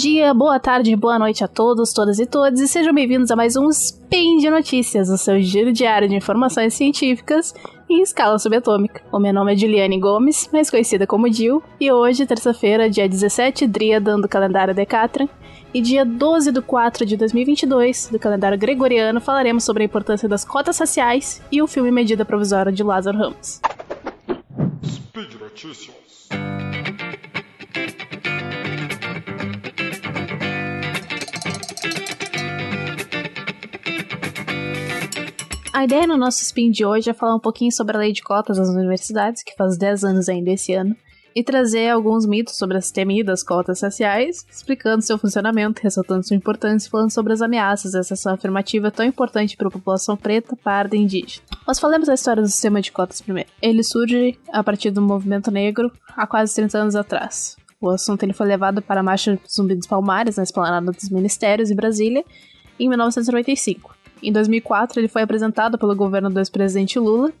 dia, boa tarde, boa noite a todos, todas e todos, e sejam bem-vindos a mais um Spin de Notícias, o seu giro diário de informações científicas em escala subatômica. O meu nome é Juliane Gomes, mais conhecida como Jill, e hoje, terça-feira, dia 17 Dríada do calendário Decatran, e dia 12 de 4 de 2022, do calendário gregoriano, falaremos sobre a importância das cotas raciais e o filme Medida Provisória de Lázaro Ramos. Speed Notícias. A ideia no nosso spin de hoje é falar um pouquinho sobre a lei de cotas das universidades, que faz 10 anos ainda esse ano, e trazer alguns mitos sobre as temidas cotas raciais, explicando seu funcionamento, ressaltando sua importância e falando sobre as ameaças dessa ação afirmativa tão importante para a população preta, parda e indígena. Nós falamos da história do sistema de cotas primeiro. Ele surge a partir do movimento negro há quase 30 anos atrás. O assunto ele foi levado para a Marcha Zumbi dos Palmares, na esplanada dos Ministérios, em Brasília, em 1995. Em 2004, ele foi apresentado pelo governo do ex-presidente Lula,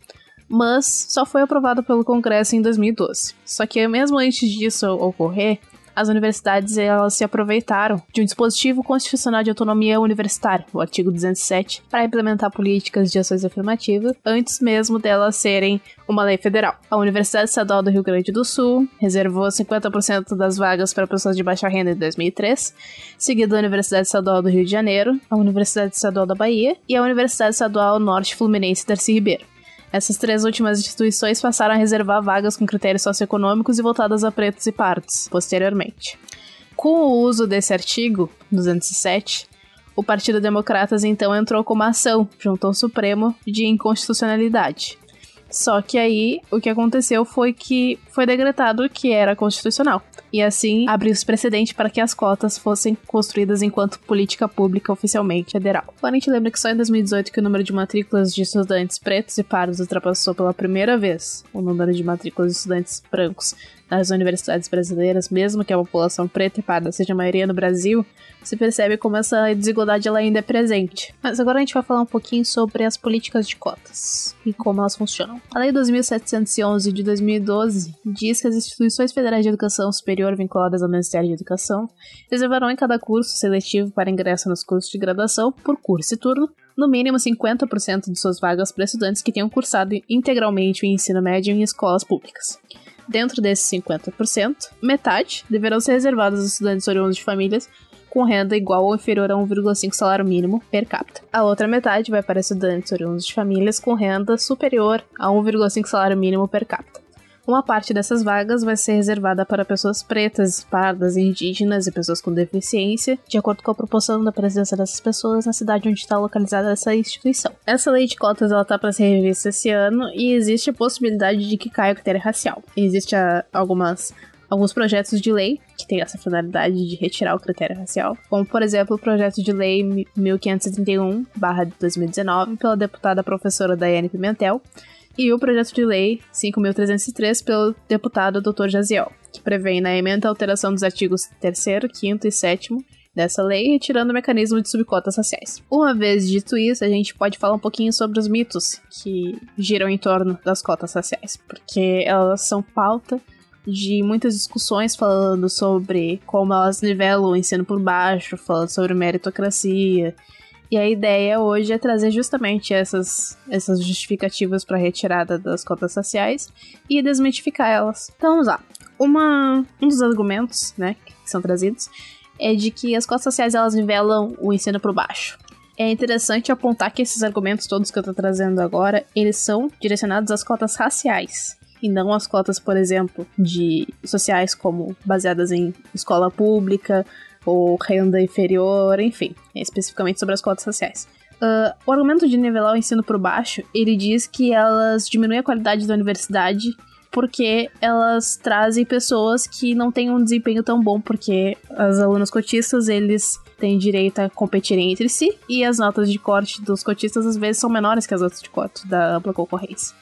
mas só foi aprovado pelo Congresso em 2012. Só que mesmo antes disso ocorrer, as universidades elas se aproveitaram de um dispositivo constitucional de autonomia universitária, o artigo 207, para implementar políticas de ações afirmativas antes mesmo delas serem uma lei federal. A Universidade Estadual do Rio Grande do Sul reservou 50% das vagas para pessoas de baixa renda em 2003, seguido da Universidade Estadual do Rio de Janeiro, a Universidade Estadual da Bahia e a Universidade Estadual Norte Fluminense Darcy Ribeiro. Essas três últimas instituições passaram a reservar vagas com critérios socioeconômicos e voltadas a pretos e pardos, posteriormente. Com o uso desse artigo, 207, o Partido Democratas então entrou com uma ação junto ao Supremo de inconstitucionalidade. Só que aí o que aconteceu foi que foi decretado que era constitucional. E assim abriu-se precedente para que as cotas fossem construídas enquanto política pública oficialmente federal. Porém, a gente lembra que só em 2018 que o número de matrículas de estudantes pretos e pardos ultrapassou pela primeira vez o número de matrículas de estudantes brancos nas universidades brasileiras, mesmo que a população preta e parda seja a maioria no Brasil, se percebe como essa desigualdade ela ainda é presente. Mas agora a gente vai falar um pouquinho sobre as políticas de cotas e como elas funcionam. A Lei 2711 de 2012 diz que as instituições federais de educação superior vinculadas ao Ministério de Educação reservarão em cada curso seletivo para ingresso nos cursos de graduação, por curso e turno, no mínimo 50% de suas vagas para estudantes que tenham cursado integralmente o ensino médio em escolas públicas. Dentro desses 50%, metade deverão ser reservadas aos estudantes oriundos de famílias com renda igual ou inferior a 1,5 salário mínimo per capita. A outra metade vai para estudantes oriundos de famílias com renda superior a 1,5 salário mínimo per capita. Uma parte dessas vagas vai ser reservada para pessoas pretas, pardas, indígenas e pessoas com deficiência, de acordo com a proporção da presença dessas pessoas na cidade onde está localizada essa instituição. Essa lei de cotas ela está para ser revista esse ano e existe a possibilidade de que caia o critério racial. Existe ah, algumas alguns projetos de lei que têm essa finalidade de retirar o critério racial, como por exemplo o projeto de lei 1531/2019 pela deputada professora Daiane Pimentel e o projeto de lei 5.303 pelo deputado Dr. Jaziel, que prevê na emenda a alteração dos artigos 3 5 e 7 dessa lei, retirando o mecanismo de subcotas raciais. Uma vez dito isso, a gente pode falar um pouquinho sobre os mitos que giram em torno das cotas raciais, porque elas são pauta de muitas discussões falando sobre como elas nivelam o ensino por baixo, falando sobre meritocracia. E a ideia hoje é trazer justamente essas, essas justificativas para retirada das cotas sociais e desmitificar elas. Então vamos lá. Uma, um dos argumentos né, que são trazidos é de que as cotas sociais elas nivelam o ensino por baixo. É interessante apontar que esses argumentos todos que eu estou trazendo agora, eles são direcionados às cotas raciais e não as cotas, por exemplo, de sociais como baseadas em escola pública ou renda inferior, enfim, especificamente sobre as cotas sociais. Uh, o argumento de nivelar o ensino por baixo, ele diz que elas diminuem a qualidade da universidade porque elas trazem pessoas que não têm um desempenho tão bom, porque as alunas cotistas, eles têm direito a competirem entre si, e as notas de corte dos cotistas às vezes são menores que as notas de corte da ampla concorrência.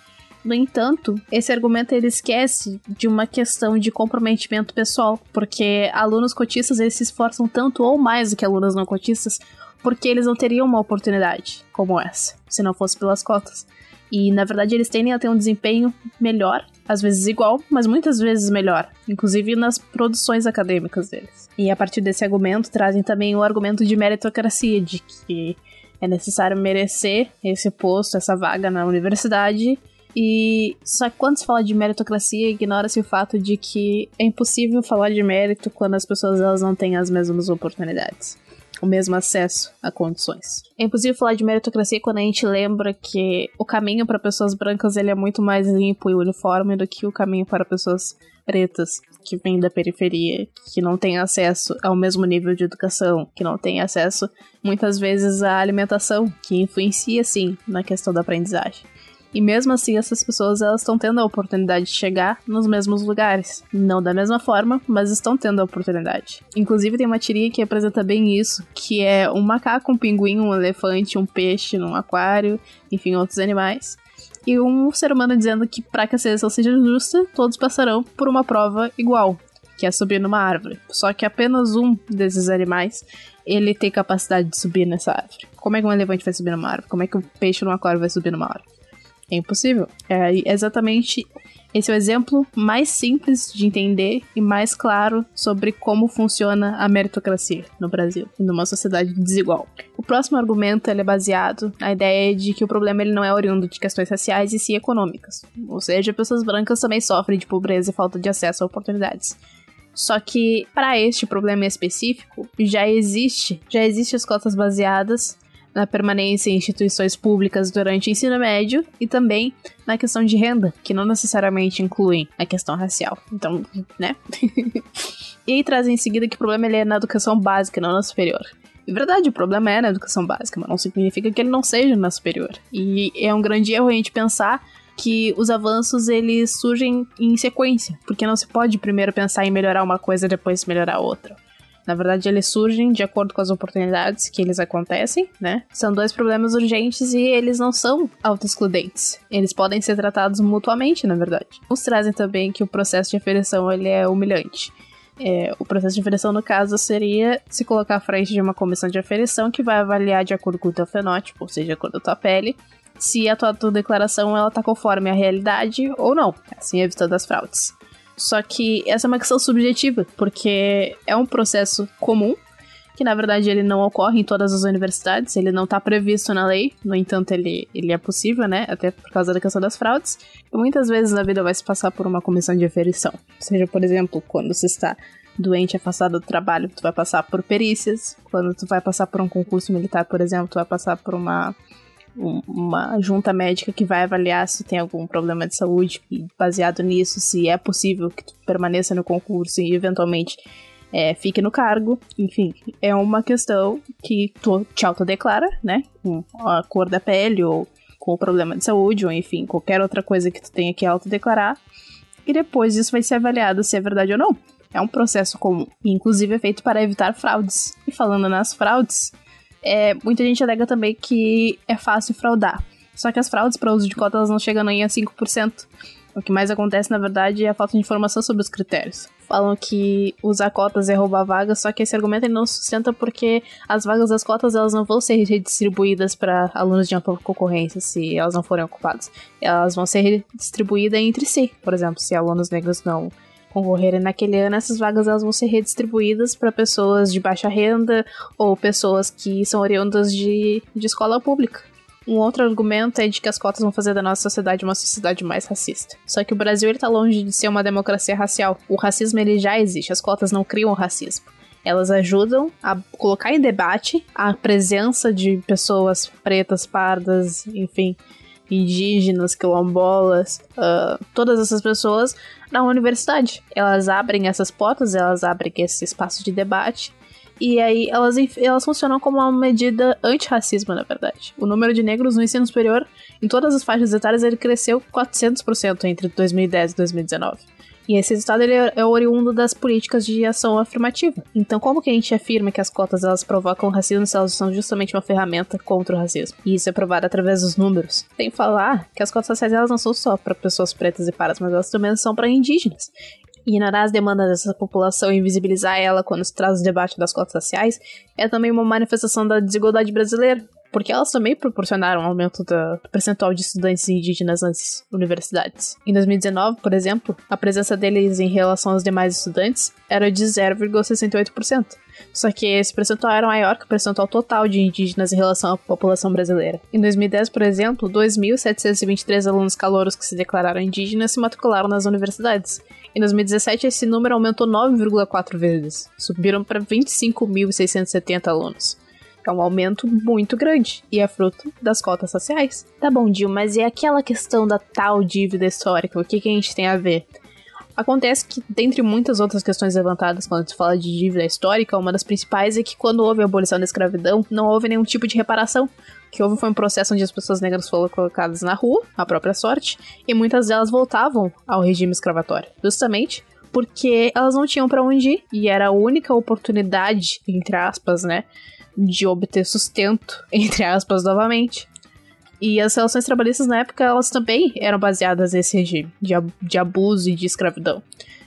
No entanto, esse argumento ele esquece de uma questão de comprometimento pessoal, porque alunos cotistas eles se esforçam tanto ou mais do que alunos não cotistas, porque eles não teriam uma oportunidade como essa, se não fosse pelas cotas. E na verdade eles tendem a ter um desempenho melhor às vezes igual, mas muitas vezes melhor, inclusive nas produções acadêmicas deles. E a partir desse argumento trazem também o argumento de meritocracia, de que é necessário merecer esse posto, essa vaga na universidade. E só que quando se fala de meritocracia, ignora-se o fato de que é impossível falar de mérito quando as pessoas elas não têm as mesmas oportunidades o mesmo acesso a condições. É impossível falar de meritocracia quando a gente lembra que o caminho para pessoas brancas ele é muito mais limpo e uniforme do que o caminho para pessoas pretas que vêm da periferia, que não têm acesso ao mesmo nível de educação, que não têm acesso muitas vezes à alimentação, que influencia sim na questão da aprendizagem. E mesmo assim, essas pessoas elas estão tendo a oportunidade de chegar nos mesmos lugares. Não da mesma forma, mas estão tendo a oportunidade. Inclusive, tem uma tirinha que representa bem isso, que é um macaco, um pinguim, um elefante, um peixe num aquário, enfim, outros animais. E um ser humano dizendo que para que a seleção seja justa, todos passarão por uma prova igual, que é subir numa árvore. Só que apenas um desses animais ele tem capacidade de subir nessa árvore. Como é que um elefante vai subir numa árvore? Como é que um peixe num aquário vai subir numa árvore? É impossível. É exatamente esse é o exemplo mais simples de entender e mais claro sobre como funciona a meritocracia no Brasil, numa sociedade desigual. O próximo argumento é baseado na ideia de que o problema ele não é oriundo de questões raciais e sim econômicas. Ou seja, pessoas brancas também sofrem de pobreza e falta de acesso a oportunidades. Só que para este problema específico já existe, já existem as cotas baseadas na permanência em instituições públicas durante o ensino médio e também na questão de renda, que não necessariamente incluem a questão racial. Então, né? e aí traz em seguida que o problema ele é na educação básica, não na superior. É verdade, o problema é na educação básica, mas não significa que ele não seja na superior. E é um grande erro a gente pensar que os avanços eles surgem em sequência, porque não se pode primeiro pensar em melhorar uma coisa e depois melhorar outra. Na verdade, eles surgem de acordo com as oportunidades que eles acontecem, né? São dois problemas urgentes e eles não são autoexcludentes. Eles podem ser tratados mutuamente, na verdade. Nos trazem também que o processo de aferição ele é humilhante. É, o processo de aferição, no caso, seria se colocar à frente de uma comissão de aferição que vai avaliar de acordo com o teu fenótipo, ou seja, de acordo com a tua pele, se a tua, tua declaração ela tá conforme a realidade ou não, assim evitando as fraudes. Só que essa é uma questão subjetiva, porque é um processo comum, que na verdade ele não ocorre em todas as universidades, ele não está previsto na lei, no entanto ele, ele é possível, né, até por causa da questão das fraudes, e muitas vezes na vida vai se passar por uma comissão de aferição. Seja, por exemplo, quando você está doente, afastado do trabalho, tu vai passar por perícias, quando tu vai passar por um concurso militar, por exemplo, tu vai passar por uma uma junta médica que vai avaliar se tem algum problema de saúde e baseado nisso, se é possível que tu permaneça no concurso e eventualmente é, fique no cargo. Enfim, é uma questão que tu te autodeclara, né? Com a cor da pele ou com o problema de saúde, ou enfim, qualquer outra coisa que tu tenha que autodeclarar. E depois isso vai ser avaliado se é verdade ou não. É um processo comum. Inclusive é feito para evitar fraudes. E falando nas fraudes, é, muita gente alega também que é fácil fraudar. Só que as fraudes para uso de cotas não chegam nem a 5%. O que mais acontece, na verdade, é a falta de informação sobre os critérios. Falam que usar cotas é roubar vagas, só que esse argumento não sustenta porque as vagas das cotas elas não vão ser redistribuídas para alunos de ampla concorrência se elas não forem ocupadas. Elas vão ser redistribuídas entre si. Por exemplo, se alunos negros não concorrerem naquele ano, essas vagas elas vão ser redistribuídas para pessoas de baixa renda ou pessoas que são oriundas de, de escola pública. Um outro argumento é de que as cotas vão fazer da nossa sociedade uma sociedade mais racista. Só que o Brasil está longe de ser uma democracia racial. O racismo ele já existe, as cotas não criam o racismo. Elas ajudam a colocar em debate a presença de pessoas pretas, pardas, enfim, indígenas, quilombolas, uh, todas essas pessoas na universidade. Elas abrem essas portas, elas abrem esse espaço de debate. E aí elas, elas funcionam como uma medida antirracismo, na verdade. O número de negros no ensino superior, em todas as faixas etárias, ele cresceu 400% entre 2010 e 2019. E esse resultado ele é oriundo das políticas de ação afirmativa. Então, como que a gente afirma que as cotas elas provocam racismo se elas são justamente uma ferramenta contra o racismo? E isso é provado através dos números. Tem falar que as cotas sociais elas não são só para pessoas pretas e paras, mas elas também são para indígenas. Ignorar as demandas dessa população e invisibilizar ela quando se traz o debate das cotas sociais é também uma manifestação da desigualdade brasileira. Porque elas também proporcionaram um aumento do percentual de estudantes indígenas nas universidades. Em 2019, por exemplo, a presença deles em relação aos demais estudantes era de 0,68%. Só que esse percentual era maior que o percentual total de indígenas em relação à população brasileira. Em 2010, por exemplo, 2.723 alunos calouros que se declararam indígenas se matricularam nas universidades. Em 2017, esse número aumentou 9,4 vezes, subiram para 25.670 alunos. É um aumento muito grande e é fruto das cotas sociais. Tá bom, Dil, mas e aquela questão da tal dívida histórica? O que, que a gente tem a ver? Acontece que, dentre muitas outras questões levantadas quando se fala de dívida histórica, uma das principais é que quando houve a abolição da escravidão, não houve nenhum tipo de reparação. O que houve foi um processo onde as pessoas negras foram colocadas na rua, à própria sorte, e muitas delas voltavam ao regime escravatório, justamente porque elas não tinham para onde ir, e era a única oportunidade, entre aspas, né, de obter sustento, entre aspas, novamente. E as relações trabalhistas na época, elas também eram baseadas nesse regime de, de abuso e de escravidão.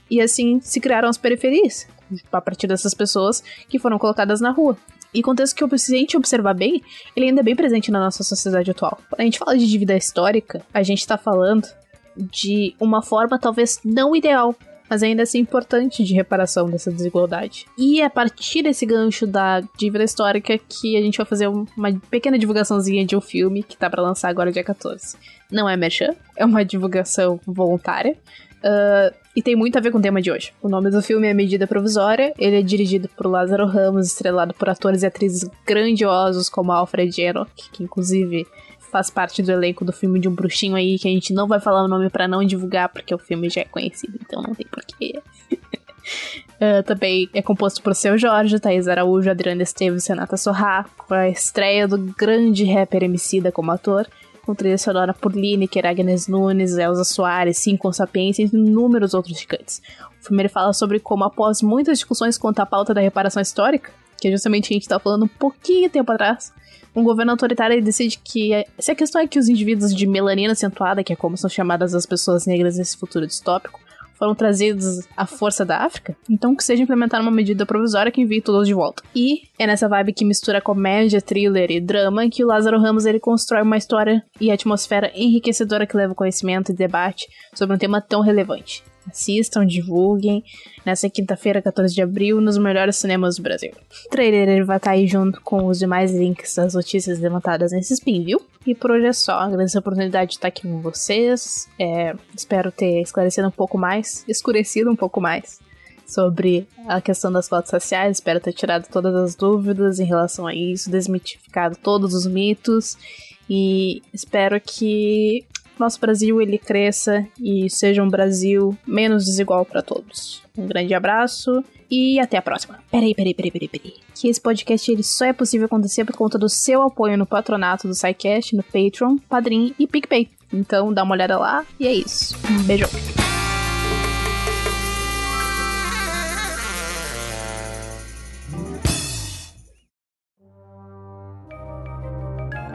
E assim se criaram as periferias, a partir dessas pessoas que foram colocadas na rua. E contexto que, se a gente observar bem, ele ainda é bem presente na nossa sociedade atual. Quando a gente fala de dívida histórica, a gente está falando de uma forma talvez não ideal mas ainda assim importante de reparação dessa desigualdade. E é a partir desse gancho da dívida histórica que a gente vai fazer uma pequena divulgaçãozinha de um filme que tá para lançar agora dia 14. Não é merchan, é uma divulgação voluntária. Uh, e tem muito a ver com o tema de hoje. O nome do filme é Medida Provisória. Ele é dirigido por Lázaro Ramos, estrelado por atores e atrizes grandiosos como Alfred Enoch, que inclusive faz parte do elenco do filme de um bruxinho aí, que a gente não vai falar o nome para não divulgar, porque o filme já é conhecido, então não tem porquê. Uh, também é composto por Seu Jorge, Thaís Araújo, Adriana Esteves, Renata Sorrá, com a estreia do grande rapper Emicida como ator, com trilha sonora por Lineker, Agnes Nunes, Elza Soares, Cinco Sapiência e inúmeros outros gigantes. O filme fala sobre como, após muitas discussões quanto à pauta da reparação histórica, que justamente a gente estava falando um pouquinho tempo atrás, um governo autoritário decide que, é, se a questão é que os indivíduos de melanina acentuada, que é como são chamadas as pessoas negras nesse futuro distópico, foram trazidos à força da África, então que seja implementada uma medida provisória que envie todos de volta. E é nessa vibe que mistura comédia, thriller e drama que o Lázaro Ramos ele constrói uma história e atmosfera enriquecedora que leva conhecimento e debate sobre um tema tão relevante. Assistam, divulguem. Nessa quinta-feira, 14 de abril, nos melhores cinemas do Brasil. O trailer vai estar aí junto com os demais links das notícias levantadas nesse spin, viu? E por hoje é só. Agradeço a oportunidade de estar aqui com vocês. É, espero ter esclarecido um pouco mais, escurecido um pouco mais sobre a questão das fotos sociais. Espero ter tirado todas as dúvidas em relação a isso, desmitificado todos os mitos. E espero que nosso Brasil ele cresça e seja um Brasil menos desigual para todos. Um grande abraço e até a próxima. Peraí, peraí, peraí, peraí, peraí. Que esse podcast ele só é possível acontecer por conta do seu apoio no patronato do SciCast, no Patreon, Padrim e PicPay. Então dá uma olhada lá e é isso. Um beijão.